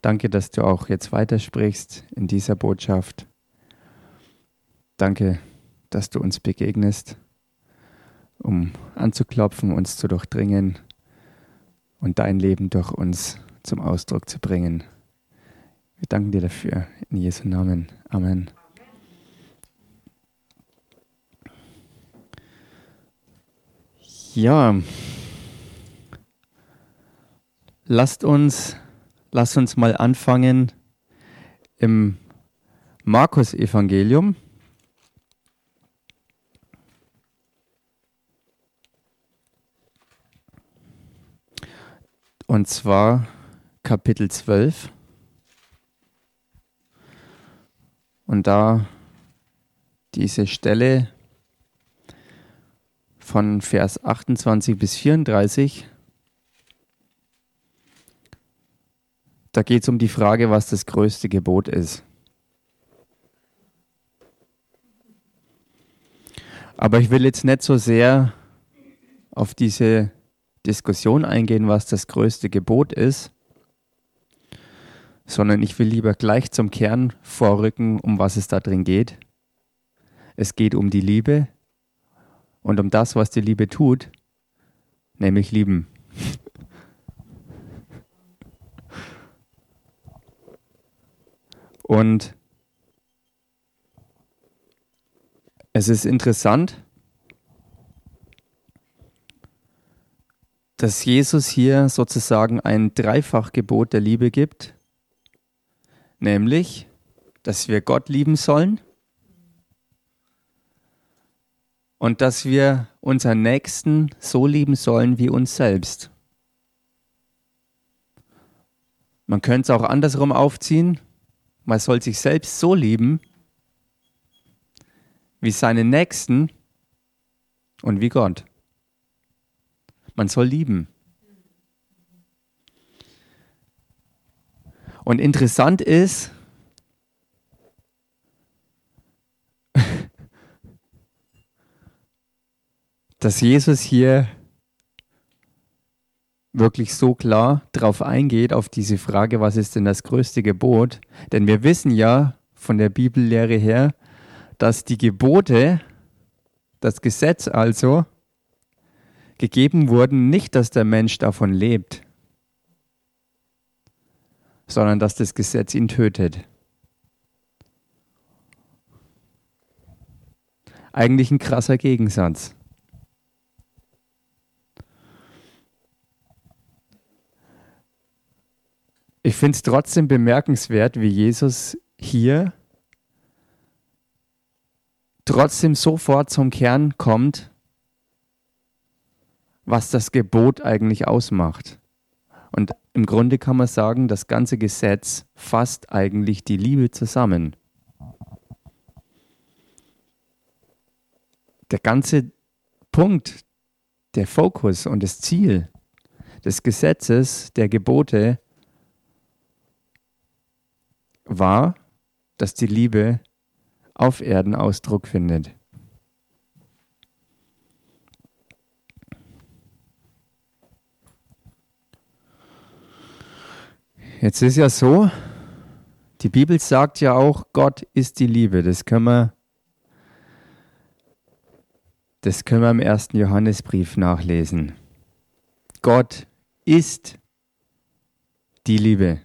Danke, dass du auch jetzt weitersprichst in dieser Botschaft. Danke, dass du uns begegnest, um anzuklopfen, uns zu durchdringen und dein Leben durch uns zum Ausdruck zu bringen. Wir danken dir dafür. In Jesu Namen. Amen. Ja, lasst uns, lasst uns mal anfangen im Markus-Evangelium. Und zwar Kapitel 12. Und da diese Stelle von Vers 28 bis 34, da geht es um die Frage, was das größte Gebot ist. Aber ich will jetzt nicht so sehr auf diese Diskussion eingehen, was das größte Gebot ist, sondern ich will lieber gleich zum Kern vorrücken, um was es da drin geht. Es geht um die Liebe und um das, was die Liebe tut, nämlich lieben. Und es ist interessant, dass Jesus hier sozusagen ein Dreifachgebot der Liebe gibt nämlich, dass wir Gott lieben sollen und dass wir unseren Nächsten so lieben sollen wie uns selbst. Man könnte es auch andersrum aufziehen. Man soll sich selbst so lieben wie seinen Nächsten und wie Gott. Man soll lieben. Und interessant ist, dass Jesus hier wirklich so klar darauf eingeht, auf diese Frage, was ist denn das größte Gebot? Denn wir wissen ja von der Bibellehre her, dass die Gebote, das Gesetz also, gegeben wurden, nicht, dass der Mensch davon lebt, sondern dass das Gesetz ihn tötet. Eigentlich ein krasser Gegensatz. Ich finde es trotzdem bemerkenswert, wie Jesus hier trotzdem sofort zum Kern kommt, was das Gebot eigentlich ausmacht. Und im Grunde kann man sagen, das ganze Gesetz fasst eigentlich die Liebe zusammen. Der ganze Punkt, der Fokus und das Ziel des Gesetzes, der Gebote, war, dass die Liebe auf Erden Ausdruck findet. Jetzt ist ja so, die Bibel sagt ja auch, Gott ist die Liebe. Das können wir, das können wir im ersten Johannesbrief nachlesen. Gott ist die Liebe.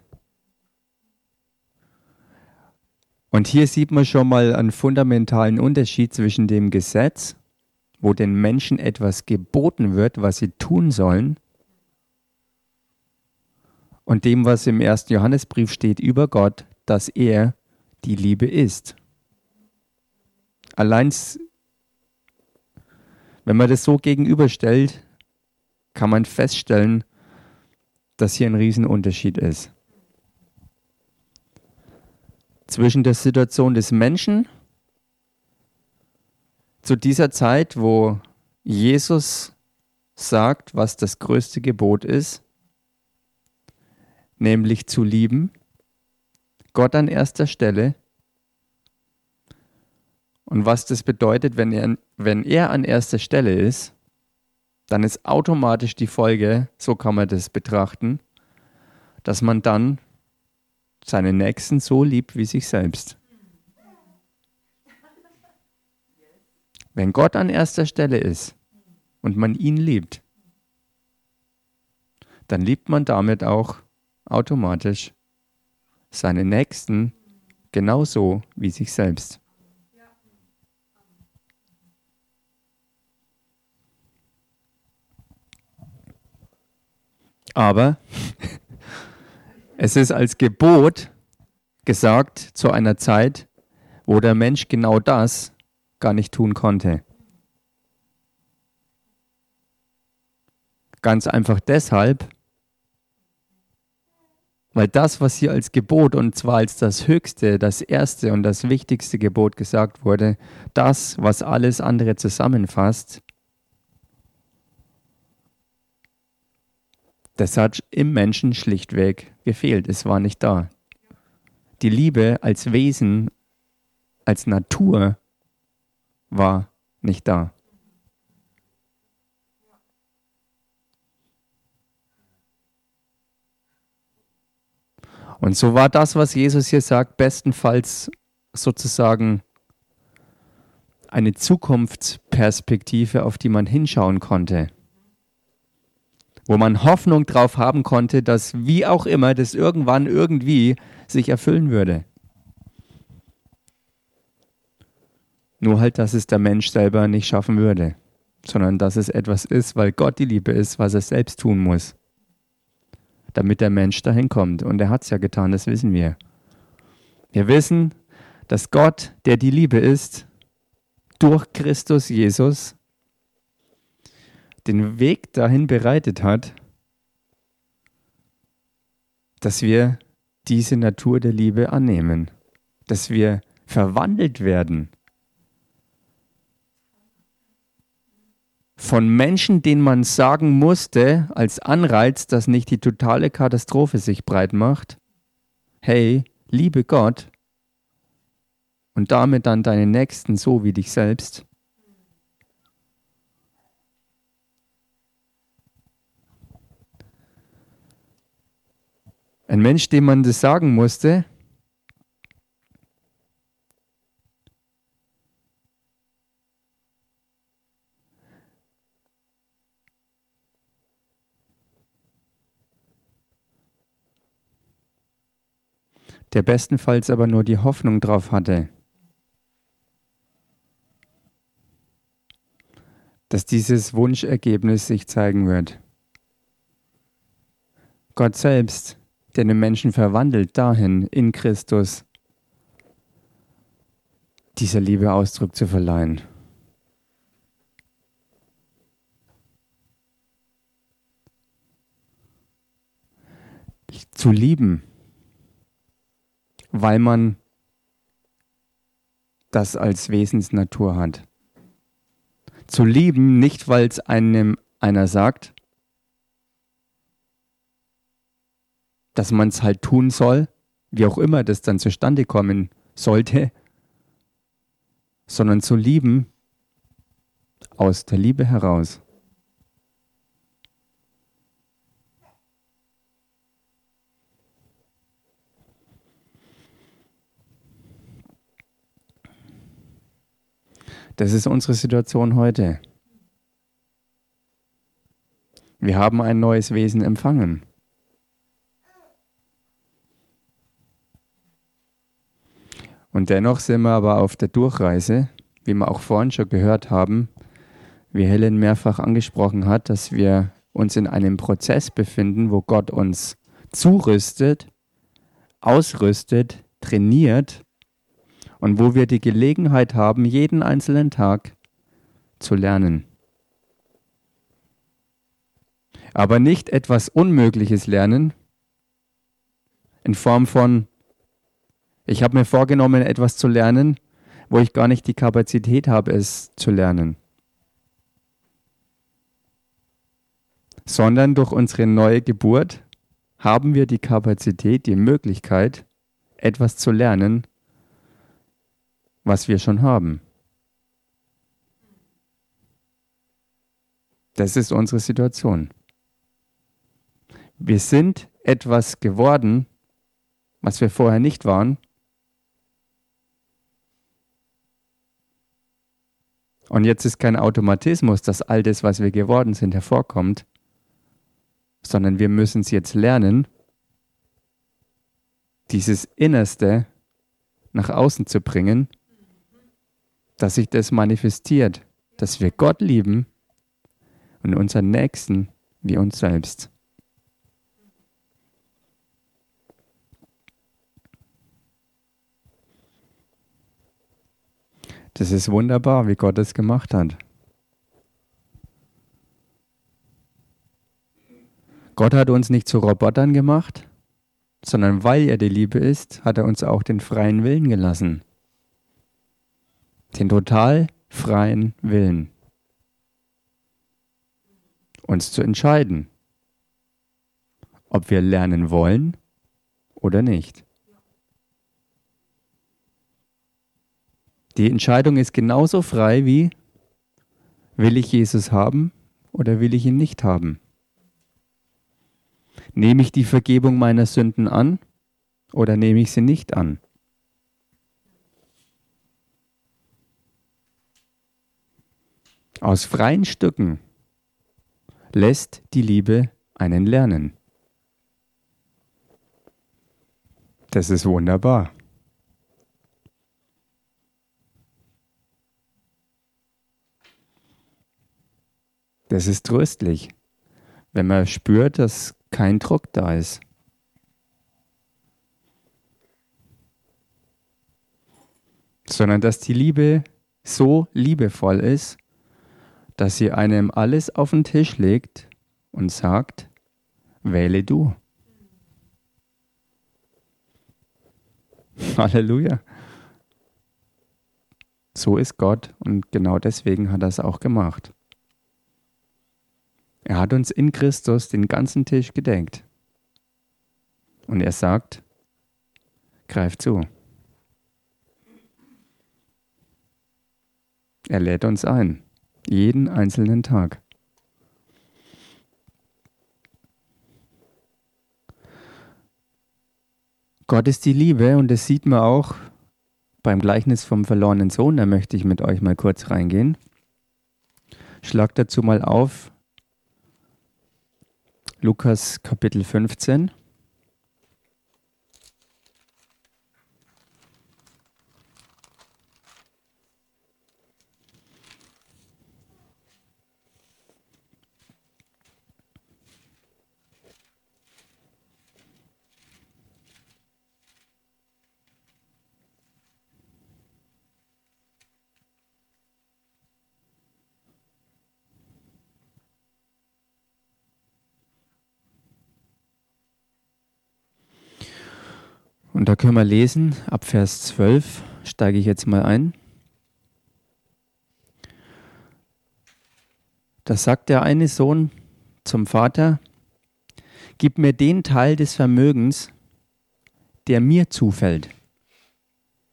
Und hier sieht man schon mal einen fundamentalen Unterschied zwischen dem Gesetz, wo den Menschen etwas geboten wird, was sie tun sollen, und dem, was im ersten Johannesbrief steht über Gott, dass er die Liebe ist. Allein, wenn man das so gegenüberstellt, kann man feststellen, dass hier ein Riesenunterschied ist. Zwischen der Situation des Menschen zu dieser Zeit, wo Jesus sagt, was das größte Gebot ist, nämlich zu lieben, Gott an erster Stelle. Und was das bedeutet, wenn er, wenn er an erster Stelle ist, dann ist automatisch die Folge, so kann man das betrachten, dass man dann seinen Nächsten so liebt wie sich selbst. Wenn Gott an erster Stelle ist und man ihn liebt, dann liebt man damit auch automatisch seinen Nächsten genauso wie sich selbst. Aber es ist als Gebot gesagt zu einer Zeit, wo der Mensch genau das gar nicht tun konnte. Ganz einfach deshalb, weil das, was hier als Gebot und zwar als das höchste, das erste und das wichtigste Gebot gesagt wurde, das, was alles andere zusammenfasst, das hat im Menschen schlichtweg gefehlt. Es war nicht da. Die Liebe als Wesen, als Natur war nicht da. Und so war das, was Jesus hier sagt, bestenfalls sozusagen eine Zukunftsperspektive, auf die man hinschauen konnte. Wo man Hoffnung drauf haben konnte, dass wie auch immer das irgendwann irgendwie sich erfüllen würde. Nur halt, dass es der Mensch selber nicht schaffen würde, sondern dass es etwas ist, weil Gott die Liebe ist, was er selbst tun muss damit der Mensch dahin kommt. Und er hat es ja getan, das wissen wir. Wir wissen, dass Gott, der die Liebe ist, durch Christus Jesus den Weg dahin bereitet hat, dass wir diese Natur der Liebe annehmen, dass wir verwandelt werden von Menschen, denen man sagen musste, als Anreiz, dass nicht die totale Katastrophe sich breit macht, hey, liebe Gott und damit dann deinen Nächsten so wie dich selbst. Ein Mensch, dem man das sagen musste, der bestenfalls aber nur die Hoffnung drauf hatte, dass dieses Wunschergebnis sich zeigen wird. Gott selbst, der den Menschen verwandelt dahin in Christus, dieser Liebe Ausdruck zu verleihen. Zu lieben weil man das als Wesensnatur hat. Zu lieben, nicht weil es einem einer sagt, dass man es halt tun soll, wie auch immer das dann zustande kommen sollte, sondern zu lieben aus der Liebe heraus. Das ist unsere Situation heute. Wir haben ein neues Wesen empfangen. Und dennoch sind wir aber auf der Durchreise, wie wir auch vorhin schon gehört haben, wie Helen mehrfach angesprochen hat, dass wir uns in einem Prozess befinden, wo Gott uns zurüstet, ausrüstet, trainiert und wo wir die Gelegenheit haben, jeden einzelnen Tag zu lernen. Aber nicht etwas Unmögliches lernen in Form von, ich habe mir vorgenommen, etwas zu lernen, wo ich gar nicht die Kapazität habe, es zu lernen. Sondern durch unsere neue Geburt haben wir die Kapazität, die Möglichkeit, etwas zu lernen, was wir schon haben. Das ist unsere Situation. Wir sind etwas geworden, was wir vorher nicht waren. Und jetzt ist kein Automatismus, dass all das, was wir geworden sind, hervorkommt, sondern wir müssen es jetzt lernen, dieses Innerste nach außen zu bringen, dass sich das manifestiert, dass wir Gott lieben und unseren Nächsten wie uns selbst. Das ist wunderbar, wie Gott es gemacht hat. Gott hat uns nicht zu Robotern gemacht, sondern weil er die Liebe ist, hat er uns auch den freien Willen gelassen. Den total freien Willen. Uns zu entscheiden, ob wir lernen wollen oder nicht. Die Entscheidung ist genauso frei wie, will ich Jesus haben oder will ich ihn nicht haben? Nehme ich die Vergebung meiner Sünden an oder nehme ich sie nicht an? Aus freien Stücken lässt die Liebe einen lernen. Das ist wunderbar. Das ist tröstlich, wenn man spürt, dass kein Druck da ist. Sondern dass die Liebe so liebevoll ist, dass sie einem alles auf den Tisch legt und sagt, wähle du. Halleluja. So ist Gott und genau deswegen hat er es auch gemacht. Er hat uns in Christus den ganzen Tisch gedeckt. Und er sagt, greif zu. Er lädt uns ein, jeden einzelnen Tag. Gott ist die Liebe und das sieht man auch beim Gleichnis vom verlorenen Sohn. Da möchte ich mit euch mal kurz reingehen. Schlag dazu mal auf Lukas Kapitel 15. Und da können wir lesen, ab Vers 12 steige ich jetzt mal ein. Da sagt der eine Sohn zum Vater, gib mir den Teil des Vermögens, der mir zufällt.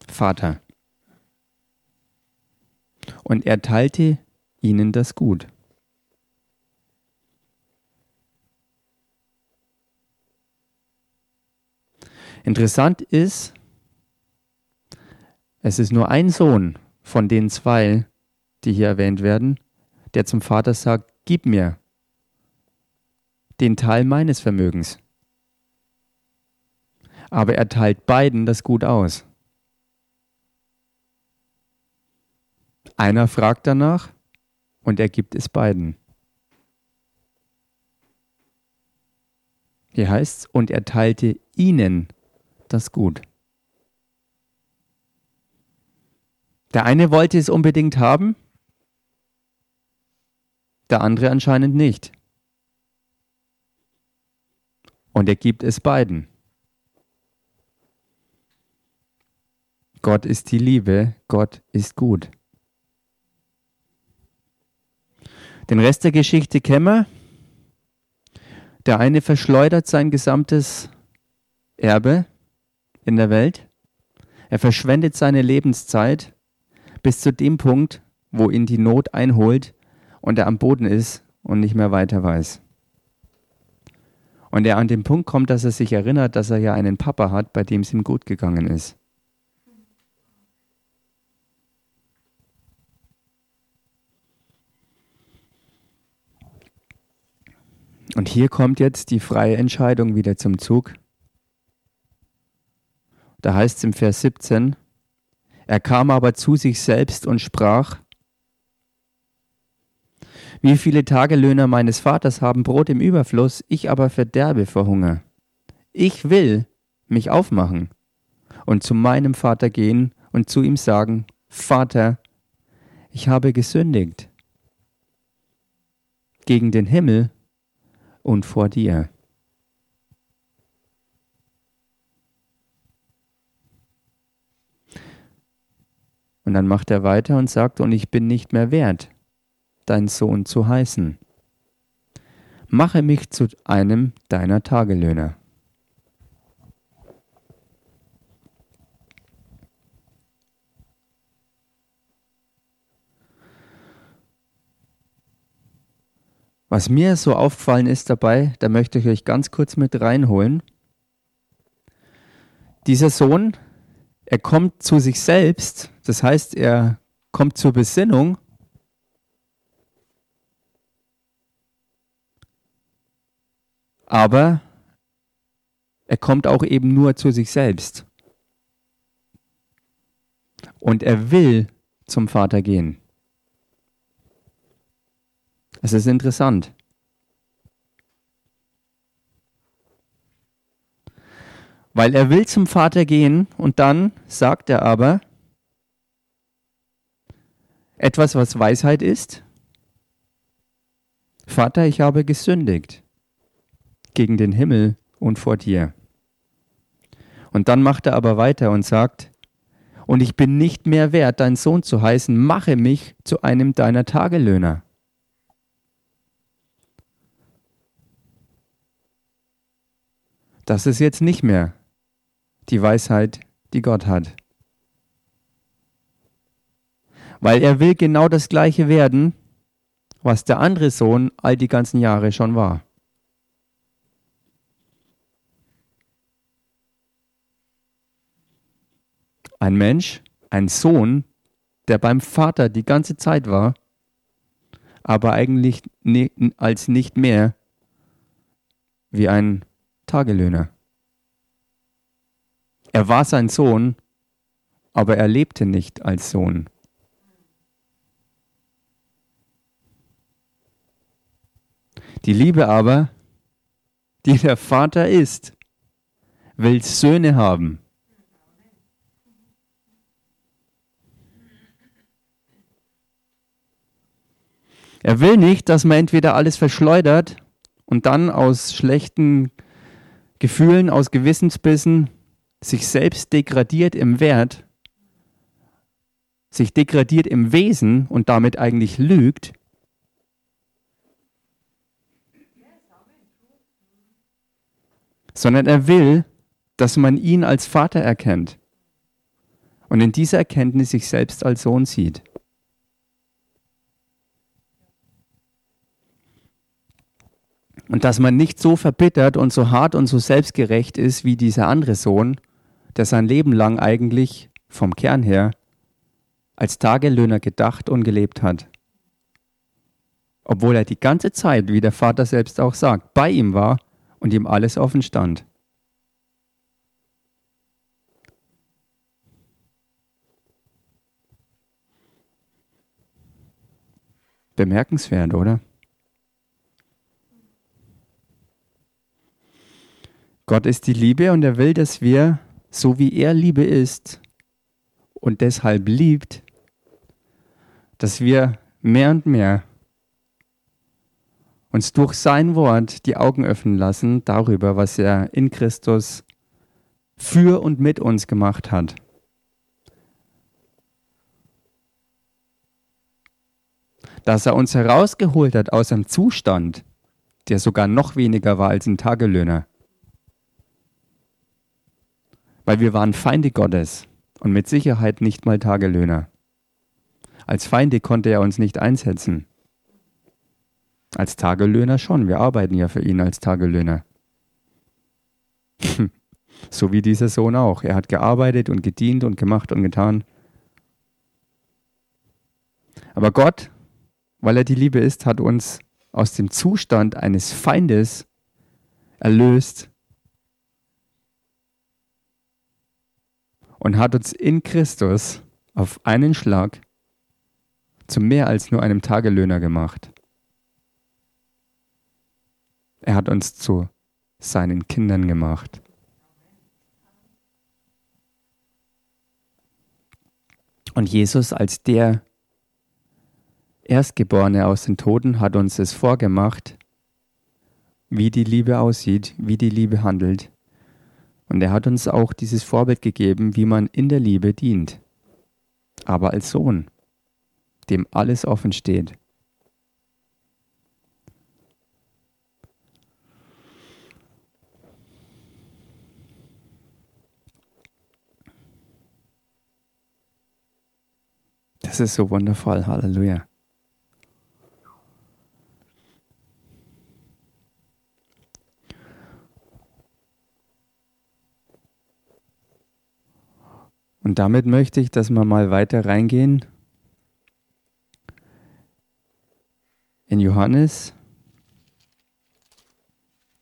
Vater. Und er teilte ihnen das Gut. Interessant ist, es ist nur ein Sohn von den zwei, die hier erwähnt werden, der zum Vater sagt, gib mir den Teil meines Vermögens. Aber er teilt beiden das Gut aus. Einer fragt danach und er gibt es beiden. Hier heißt es, und er teilte ihnen das gut. Der eine wollte es unbedingt haben, der andere anscheinend nicht. Und er gibt es beiden. Gott ist die Liebe, Gott ist gut. Den Rest der Geschichte kennen wir. Der eine verschleudert sein gesamtes Erbe, in der Welt. Er verschwendet seine Lebenszeit bis zu dem Punkt, wo ihn die Not einholt und er am Boden ist und nicht mehr weiter weiß. Und er an den Punkt kommt, dass er sich erinnert, dass er ja einen Papa hat, bei dem es ihm gut gegangen ist. Und hier kommt jetzt die freie Entscheidung wieder zum Zug. Da heißt es im Vers 17, er kam aber zu sich selbst und sprach, wie viele Tagelöhner meines Vaters haben Brot im Überfluss, ich aber verderbe vor Hunger. Ich will mich aufmachen und zu meinem Vater gehen und zu ihm sagen, Vater, ich habe gesündigt gegen den Himmel und vor dir. Und dann macht er weiter und sagt, und ich bin nicht mehr wert, dein Sohn zu heißen. Mache mich zu einem deiner Tagelöhner. Was mir so aufgefallen ist dabei, da möchte ich euch ganz kurz mit reinholen. Dieser Sohn, er kommt zu sich selbst, das heißt, er kommt zur Besinnung aber er kommt auch eben nur zu sich selbst. Und er will zum Vater gehen. Es ist interessant. Weil er will zum Vater gehen und dann sagt er aber etwas, was Weisheit ist. Vater, ich habe gesündigt gegen den Himmel und vor dir. Und dann macht er aber weiter und sagt, und ich bin nicht mehr wert, dein Sohn zu heißen, mache mich zu einem deiner Tagelöhner. Das ist jetzt nicht mehr die Weisheit, die Gott hat. Weil er will genau das gleiche werden, was der andere Sohn all die ganzen Jahre schon war. Ein Mensch, ein Sohn, der beim Vater die ganze Zeit war, aber eigentlich als nicht mehr wie ein Tagelöhner. Er war sein Sohn, aber er lebte nicht als Sohn. Die Liebe aber, die der Vater ist, will Söhne haben. Er will nicht, dass man entweder alles verschleudert und dann aus schlechten Gefühlen, aus Gewissensbissen sich selbst degradiert im Wert, sich degradiert im Wesen und damit eigentlich lügt, sondern er will, dass man ihn als Vater erkennt und in dieser Erkenntnis sich selbst als Sohn sieht. Und dass man nicht so verbittert und so hart und so selbstgerecht ist wie dieser andere Sohn, der sein Leben lang eigentlich vom Kern her als Tagelöhner gedacht und gelebt hat. Obwohl er die ganze Zeit, wie der Vater selbst auch sagt, bei ihm war und ihm alles offen stand. Bemerkenswert, oder? Gott ist die Liebe und er will, dass wir, so wie er Liebe ist und deshalb liebt, dass wir mehr und mehr uns durch sein Wort die Augen öffnen lassen darüber, was er in Christus für und mit uns gemacht hat. Dass er uns herausgeholt hat aus einem Zustand, der sogar noch weniger war als ein Tagelöhner weil wir waren Feinde Gottes und mit Sicherheit nicht mal Tagelöhner. Als Feinde konnte er uns nicht einsetzen. Als Tagelöhner schon, wir arbeiten ja für ihn als Tagelöhner. So wie dieser Sohn auch. Er hat gearbeitet und gedient und gemacht und getan. Aber Gott, weil er die Liebe ist, hat uns aus dem Zustand eines Feindes erlöst und hat uns in Christus auf einen Schlag zu mehr als nur einem Tagelöhner gemacht. Er hat uns zu seinen Kindern gemacht. Und Jesus als der Erstgeborene aus den Toten hat uns es vorgemacht, wie die Liebe aussieht, wie die Liebe handelt. Und er hat uns auch dieses Vorbild gegeben, wie man in der Liebe dient. Aber als Sohn, dem alles offen steht. Das ist so wundervoll. Halleluja. Und damit möchte ich, dass wir mal weiter reingehen in Johannes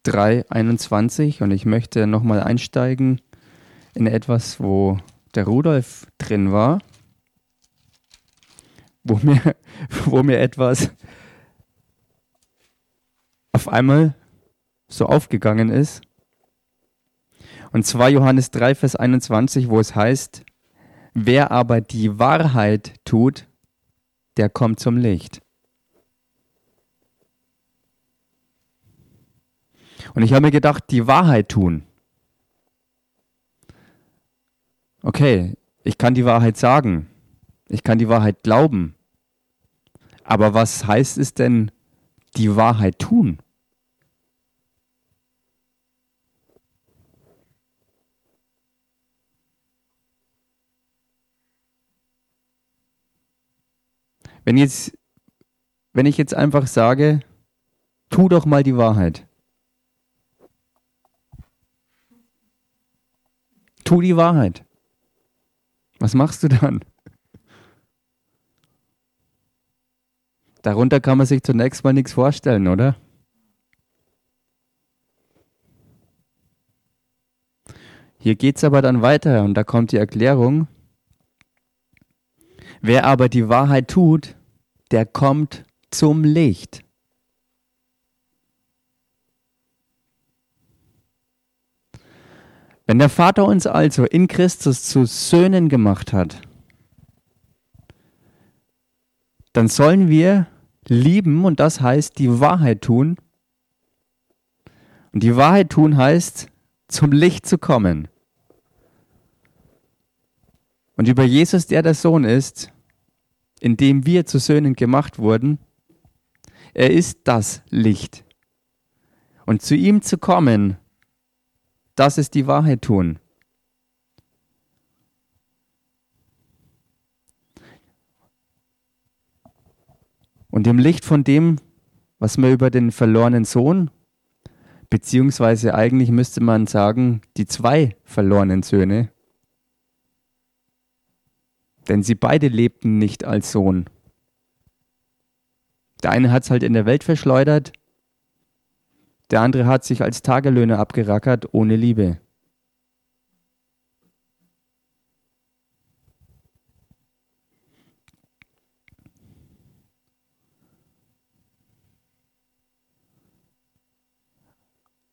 3, 21 und ich möchte nochmal einsteigen in etwas, wo der Rudolf drin war, wo mir, wo mir etwas auf einmal so aufgegangen ist. Und zwar Johannes 3, Vers 21, wo es heißt, Wer aber die Wahrheit tut, der kommt zum Licht. Und ich habe mir gedacht, die Wahrheit tun. Okay, ich kann die Wahrheit sagen. Ich kann die Wahrheit glauben. Aber was heißt es denn, die Wahrheit tun? Wenn, jetzt, wenn ich jetzt einfach sage, tu doch mal die Wahrheit. Tu die Wahrheit. Was machst du dann? Darunter kann man sich zunächst mal nichts vorstellen, oder? Hier geht es aber dann weiter und da kommt die Erklärung. Wer aber die Wahrheit tut, der kommt zum Licht. Wenn der Vater uns also in Christus zu Söhnen gemacht hat, dann sollen wir lieben und das heißt die Wahrheit tun. Und die Wahrheit tun heißt, zum Licht zu kommen. Und über Jesus, der der Sohn ist, in dem wir zu Söhnen gemacht wurden, er ist das Licht. Und zu ihm zu kommen, das ist die Wahrheit tun. Und im Licht von dem, was wir über den verlorenen Sohn, beziehungsweise eigentlich müsste man sagen, die zwei verlorenen Söhne, denn sie beide lebten nicht als Sohn. Der eine hat es halt in der Welt verschleudert, der andere hat sich als Tagelöhner abgerackert ohne Liebe.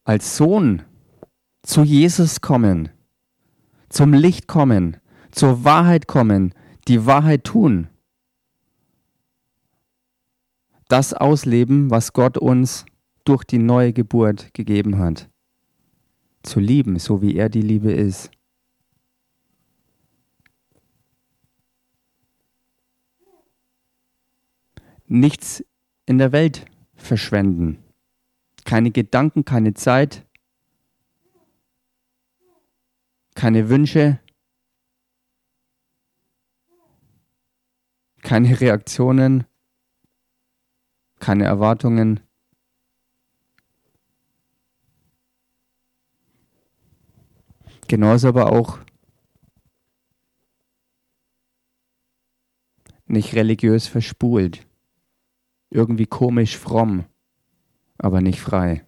Als Sohn zu Jesus kommen, zum Licht kommen, zur Wahrheit kommen, die Wahrheit tun. Das ausleben, was Gott uns durch die neue Geburt gegeben hat. Zu lieben, so wie er die Liebe ist. Nichts in der Welt verschwenden. Keine Gedanken, keine Zeit, keine Wünsche, keine Reaktionen, keine Erwartungen. Genauso aber auch nicht religiös verspult, irgendwie komisch fromm, aber nicht frei.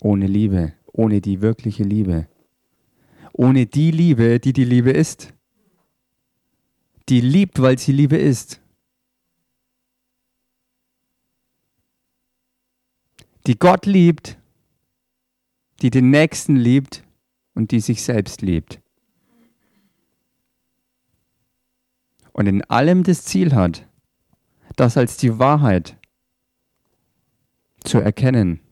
Ohne Liebe, ohne die wirkliche Liebe. Ohne die Liebe, die die Liebe ist. Die liebt, weil sie Liebe ist. Die Gott liebt, die den Nächsten liebt und die sich selbst liebt. Und in allem das Ziel hat, das als die Wahrheit zu erkennen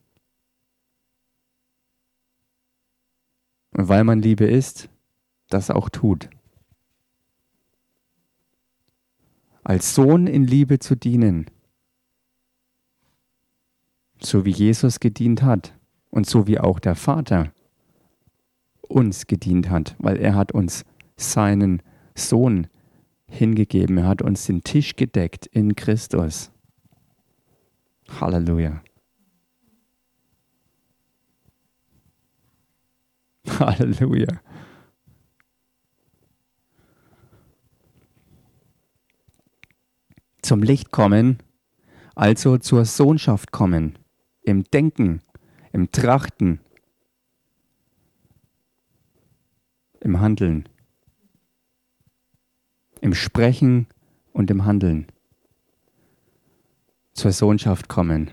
weil man Liebe ist, das auch tut. Als Sohn in Liebe zu dienen, so wie Jesus gedient hat und so wie auch der Vater uns gedient hat, weil er hat uns seinen Sohn hingegeben, er hat uns den Tisch gedeckt in Christus. Halleluja. Halleluja. Zum Licht kommen, also zur Sohnschaft kommen, im Denken, im Trachten, im Handeln, im Sprechen und im Handeln. Zur Sohnschaft kommen,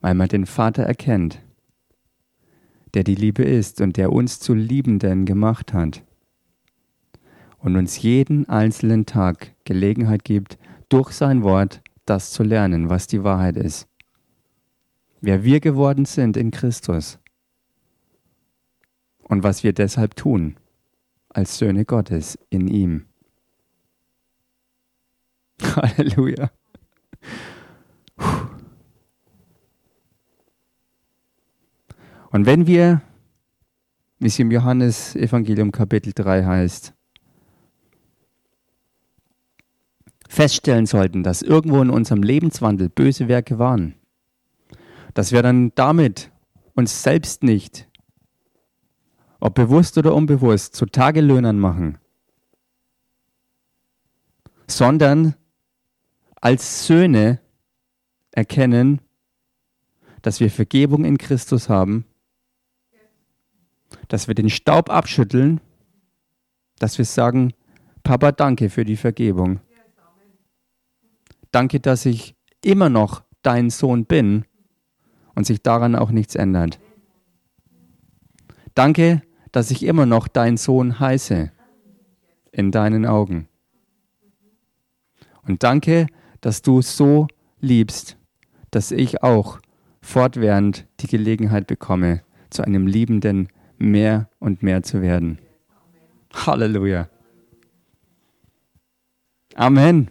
weil man den Vater erkennt der die Liebe ist und der uns zu Liebenden gemacht hat und uns jeden einzelnen Tag Gelegenheit gibt, durch sein Wort das zu lernen, was die Wahrheit ist. Wer wir geworden sind in Christus und was wir deshalb tun als Söhne Gottes in ihm. Halleluja. Und wenn wir, wie es im Johannes Evangelium Kapitel 3 heißt, feststellen sollten, dass irgendwo in unserem Lebenswandel böse Werke waren, dass wir dann damit uns selbst nicht, ob bewusst oder unbewusst, zu Tagelöhnern machen, sondern als Söhne erkennen, dass wir Vergebung in Christus haben dass wir den Staub abschütteln, dass wir sagen, Papa, danke für die Vergebung. Danke, dass ich immer noch dein Sohn bin und sich daran auch nichts ändert. Danke, dass ich immer noch dein Sohn heiße in deinen Augen. Und danke, dass du so liebst, dass ich auch fortwährend die Gelegenheit bekomme, zu einem liebenden mehr und mehr zu werden. Halleluja. Amen.